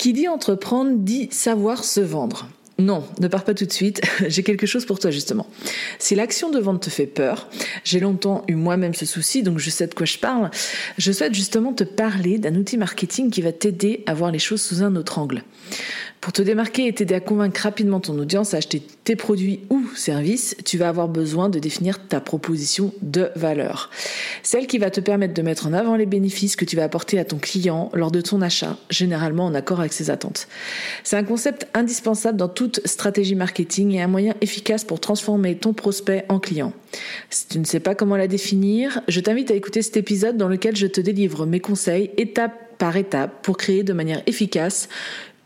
Qui dit entreprendre dit savoir se vendre. Non, ne pars pas tout de suite, j'ai quelque chose pour toi justement. Si l'action de vente te fait peur, j'ai longtemps eu moi-même ce souci, donc je sais de quoi je parle, je souhaite justement te parler d'un outil marketing qui va t'aider à voir les choses sous un autre angle. Pour te démarquer et t'aider à convaincre rapidement ton audience à acheter tes produits ou services, tu vas avoir besoin de définir ta proposition de valeur. Celle qui va te permettre de mettre en avant les bénéfices que tu vas apporter à ton client lors de ton achat, généralement en accord avec ses attentes. C'est un concept indispensable dans toute stratégie marketing et un moyen efficace pour transformer ton prospect en client. Si tu ne sais pas comment la définir, je t'invite à écouter cet épisode dans lequel je te délivre mes conseils étape par étape pour créer de manière efficace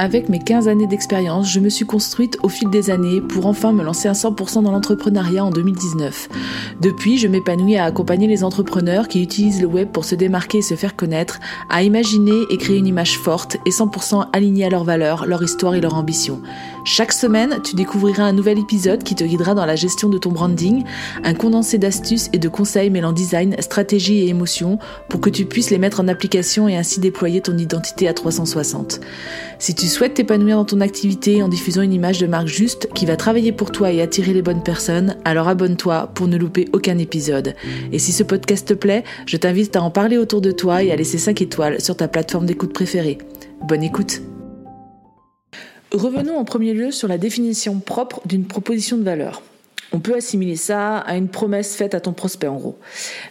Avec mes 15 années d'expérience, je me suis construite au fil des années pour enfin me lancer à 100% dans l'entrepreneuriat en 2019. Depuis, je m'épanouis à accompagner les entrepreneurs qui utilisent le web pour se démarquer et se faire connaître, à imaginer et créer une image forte et 100% alignée à leurs valeurs, leur histoire et leur ambition. Chaque semaine, tu découvriras un nouvel épisode qui te guidera dans la gestion de ton branding, un condensé d'astuces et de conseils mêlant design, stratégie et émotion pour que tu puisses les mettre en application et ainsi déployer ton identité à 360. Si tu souhaites t'épanouir dans ton activité en diffusant une image de marque juste qui va travailler pour toi et attirer les bonnes personnes, alors abonne-toi pour ne louper aucun épisode. Et si ce podcast te plaît, je t'invite à en parler autour de toi et à laisser 5 étoiles sur ta plateforme d'écoute préférée. Bonne écoute Revenons en premier lieu sur la définition propre d'une proposition de valeur. On peut assimiler ça à une promesse faite à ton prospect en gros.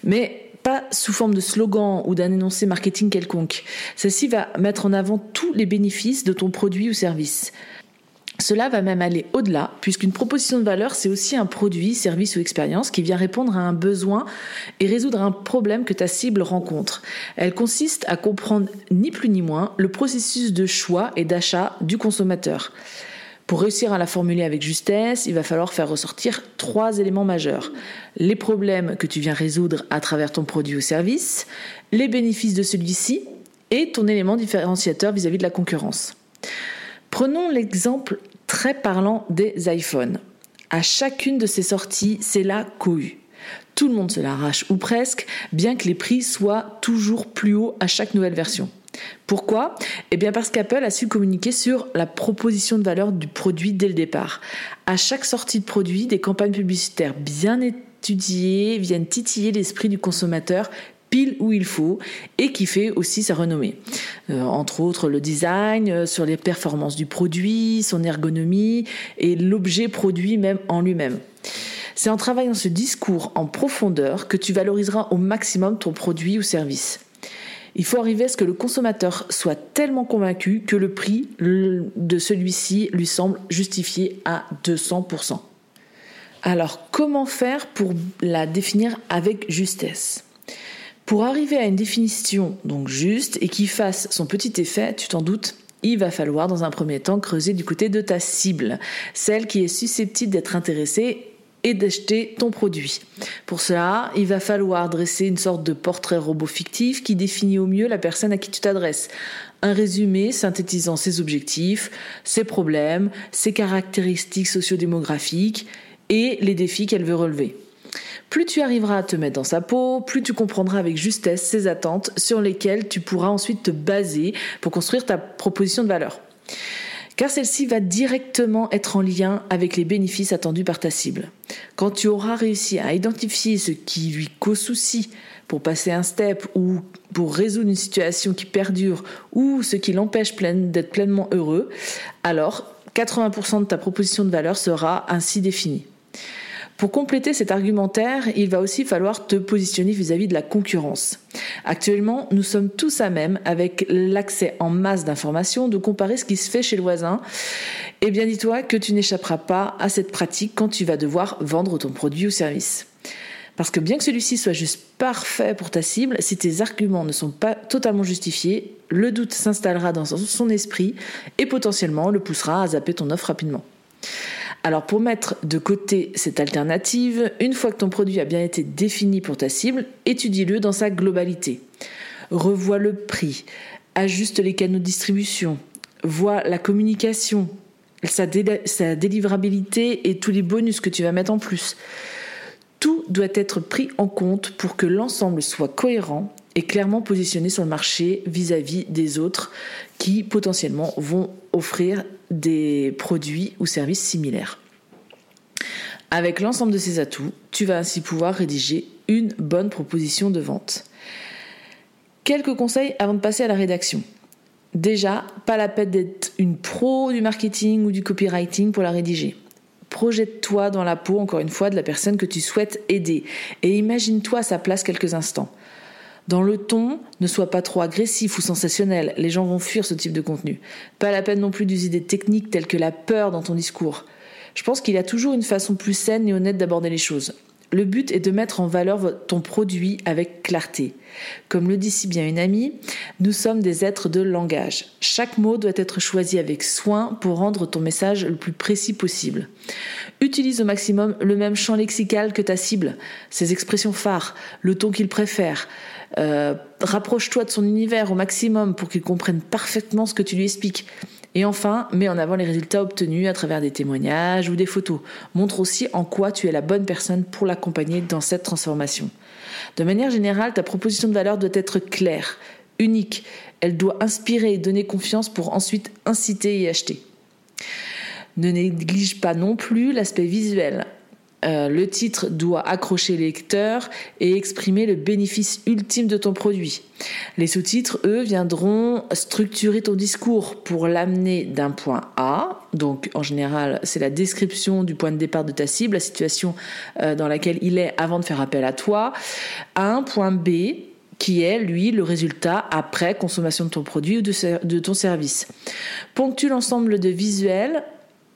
Mais pas sous forme de slogan ou d'un énoncé marketing quelconque. Celle-ci va mettre en avant tous les bénéfices de ton produit ou service. Cela va même aller au-delà, puisqu'une proposition de valeur, c'est aussi un produit, service ou expérience qui vient répondre à un besoin et résoudre un problème que ta cible rencontre. Elle consiste à comprendre ni plus ni moins le processus de choix et d'achat du consommateur. Pour réussir à la formuler avec justesse, il va falloir faire ressortir trois éléments majeurs. Les problèmes que tu viens résoudre à travers ton produit ou service, les bénéfices de celui-ci et ton élément différenciateur vis-à-vis -vis de la concurrence. Prenons l'exemple très parlant des iPhones. À chacune de ces sorties, c'est la cohue. Tout le monde se l'arrache, ou presque, bien que les prix soient toujours plus hauts à chaque nouvelle version. Pourquoi? Eh bien parce qu'Apple a su communiquer sur la proposition de valeur du produit dès le départ. À chaque sortie de produit, des campagnes publicitaires bien étudiées viennent titiller l'esprit du consommateur pile où il faut et qui fait aussi sa renommée. Euh, entre autres le design, euh, sur les performances du produit, son ergonomie et l'objet produit même en lui-même. C'est en travaillant ce discours en profondeur que tu valoriseras au maximum ton produit ou service. Il faut arriver à ce que le consommateur soit tellement convaincu que le prix de celui-ci lui semble justifié à 200%. Alors comment faire pour la définir avec justesse? Pour arriver à une définition donc juste et qui fasse son petit effet, tu t'en doutes, il va falloir dans un premier temps creuser du côté de ta cible, celle qui est susceptible d'être intéressée et d'acheter ton produit. Pour cela, il va falloir dresser une sorte de portrait robot fictif qui définit au mieux la personne à qui tu t'adresses. Un résumé synthétisant ses objectifs, ses problèmes, ses caractéristiques sociodémographiques et les défis qu'elle veut relever. Plus tu arriveras à te mettre dans sa peau, plus tu comprendras avec justesse ses attentes sur lesquelles tu pourras ensuite te baser pour construire ta proposition de valeur. Car celle-ci va directement être en lien avec les bénéfices attendus par ta cible. Quand tu auras réussi à identifier ce qui lui cause souci pour passer un step ou pour résoudre une situation qui perdure ou ce qui l'empêche d'être pleinement heureux, alors 80% de ta proposition de valeur sera ainsi définie. Pour compléter cet argumentaire, il va aussi falloir te positionner vis-à-vis de la concurrence. Actuellement, nous sommes tous à même, avec l'accès en masse d'informations, de comparer ce qui se fait chez le voisin. Eh bien, dis-toi que tu n'échapperas pas à cette pratique quand tu vas devoir vendre ton produit ou service. Parce que bien que celui-ci soit juste parfait pour ta cible, si tes arguments ne sont pas totalement justifiés, le doute s'installera dans son esprit et potentiellement le poussera à zapper ton offre rapidement. Alors pour mettre de côté cette alternative, une fois que ton produit a bien été défini pour ta cible, étudie-le dans sa globalité. Revois le prix, ajuste les canaux de distribution, vois la communication, sa, sa délivrabilité et tous les bonus que tu vas mettre en plus. Tout doit être pris en compte pour que l'ensemble soit cohérent et clairement positionné sur le marché vis-à-vis des autres qui potentiellement vont offrir des produits ou services similaires. Avec l'ensemble de ces atouts, tu vas ainsi pouvoir rédiger une bonne proposition de vente. Quelques conseils avant de passer à la rédaction. Déjà, pas la peine d'être une pro du marketing ou du copywriting pour la rédiger. Projette-toi dans la peau, encore une fois, de la personne que tu souhaites aider et imagine-toi à sa place quelques instants. Dans le ton, ne sois pas trop agressif ou sensationnel, les gens vont fuir ce type de contenu. Pas la peine non plus d'user des techniques telles que la peur dans ton discours. Je pense qu'il y a toujours une façon plus saine et honnête d'aborder les choses. Le but est de mettre en valeur ton produit avec clarté. Comme le dit si bien une amie, nous sommes des êtres de langage. Chaque mot doit être choisi avec soin pour rendre ton message le plus précis possible. Utilise au maximum le même champ lexical que ta cible, ses expressions phares, le ton qu'il préfère. Euh, rapproche-toi de son univers au maximum pour qu'il comprenne parfaitement ce que tu lui expliques. Et enfin, mets en avant les résultats obtenus à travers des témoignages ou des photos. Montre aussi en quoi tu es la bonne personne pour l'accompagner dans cette transformation. De manière générale, ta proposition de valeur doit être claire, unique. Elle doit inspirer et donner confiance pour ensuite inciter et acheter. Ne néglige pas non plus l'aspect visuel. Euh, le titre doit accrocher les lecteurs et exprimer le bénéfice ultime de ton produit. Les sous-titres, eux, viendront structurer ton discours pour l'amener d'un point A, donc en général c'est la description du point de départ de ta cible, la situation euh, dans laquelle il est avant de faire appel à toi, à un point B qui est, lui, le résultat après consommation de ton produit ou de, ton service. Ponctue l'ensemble de visuels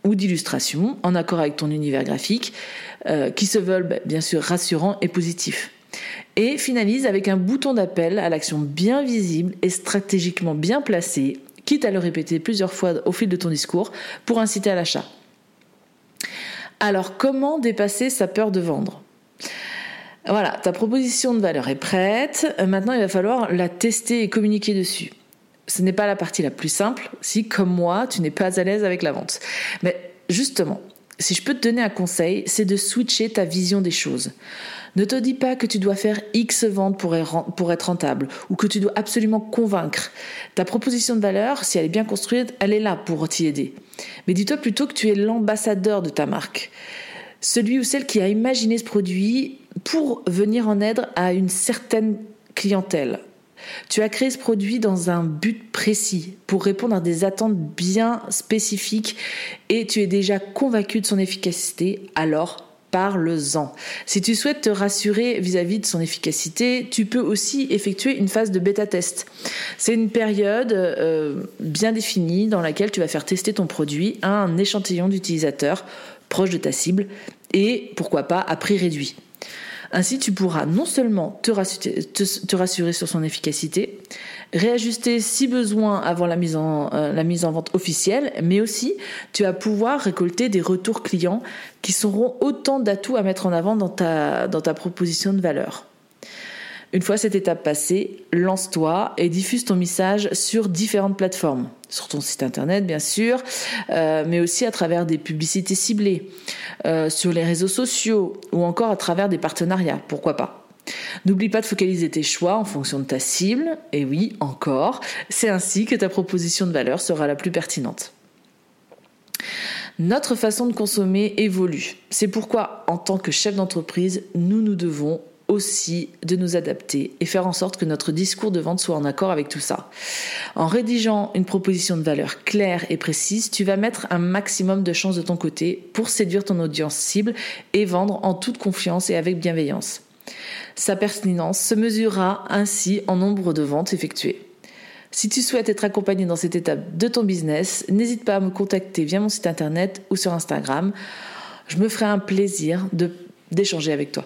ou d'illustrations en accord avec ton univers graphique qui se veulent bah, bien sûr rassurants et positifs. Et finalise avec un bouton d'appel à l'action bien visible et stratégiquement bien placé, quitte à le répéter plusieurs fois au fil de ton discours pour inciter à l'achat. Alors comment dépasser sa peur de vendre? Voilà, ta proposition de valeur est prête. Maintenant, il va falloir la tester et communiquer dessus ce n'est pas la partie la plus simple si, comme moi, tu n'es pas à l'aise avec la vente. Mais justement, si je peux te donner un conseil, c'est de switcher ta vision des choses. Ne te dis pas que tu dois faire X ventes pour être rentable ou que tu dois absolument convaincre. Ta proposition de valeur, si elle est bien construite, elle est là pour t'y aider. Mais dis-toi plutôt que tu es l'ambassadeur de ta marque. Celui ou celle qui a imaginé ce produit pour venir en aide à une certaine clientèle, tu as créé ce produit dans un but précis, pour répondre à des attentes bien spécifiques, et tu es déjà convaincu de son efficacité, alors parle-en. Si tu souhaites te rassurer vis-à-vis de son efficacité, tu peux aussi effectuer une phase de bêta-test. C'est une période euh, bien définie dans laquelle tu vas faire tester ton produit à un échantillon d'utilisateurs proche de ta cible et pourquoi pas à prix réduit. Ainsi, tu pourras non seulement te rassurer, sur son efficacité, réajuster si besoin avant la mise, en, euh, la mise en vente officielle, mais aussi tu vas pouvoir récolter des retours clients qui seront autant d'atouts à mettre en avant dans dans ta proposition de valeur. Une fois cette étape passée, lance-toi et diffuse ton message sur différentes plateformes. Sur ton site internet, bien sûr, euh, mais aussi à travers des publicités ciblées, euh, sur les réseaux sociaux ou encore à travers des partenariats, pourquoi pas? N'oublie pas de focaliser tes choix en fonction de ta cible, et oui, encore, c'est ainsi que ta proposition de valeur sera la plus pertinente. Notre façon de consommer évolue. C'est pourquoi, en tant que chef d'entreprise, nous nous devons aussi de nous adapter et faire en sorte que notre discours de vente soit en accord avec tout ça. En rédigeant une proposition de valeur claire et précise, tu vas mettre un maximum de chances de ton côté pour séduire ton audience cible et vendre en toute confiance et avec bienveillance. Sa pertinence se mesurera ainsi en nombre de ventes effectuées. Si tu souhaites être accompagné dans cette étape de ton business, n'hésite pas à me contacter via mon site internet ou sur Instagram. Je me ferai un plaisir d'échanger avec toi.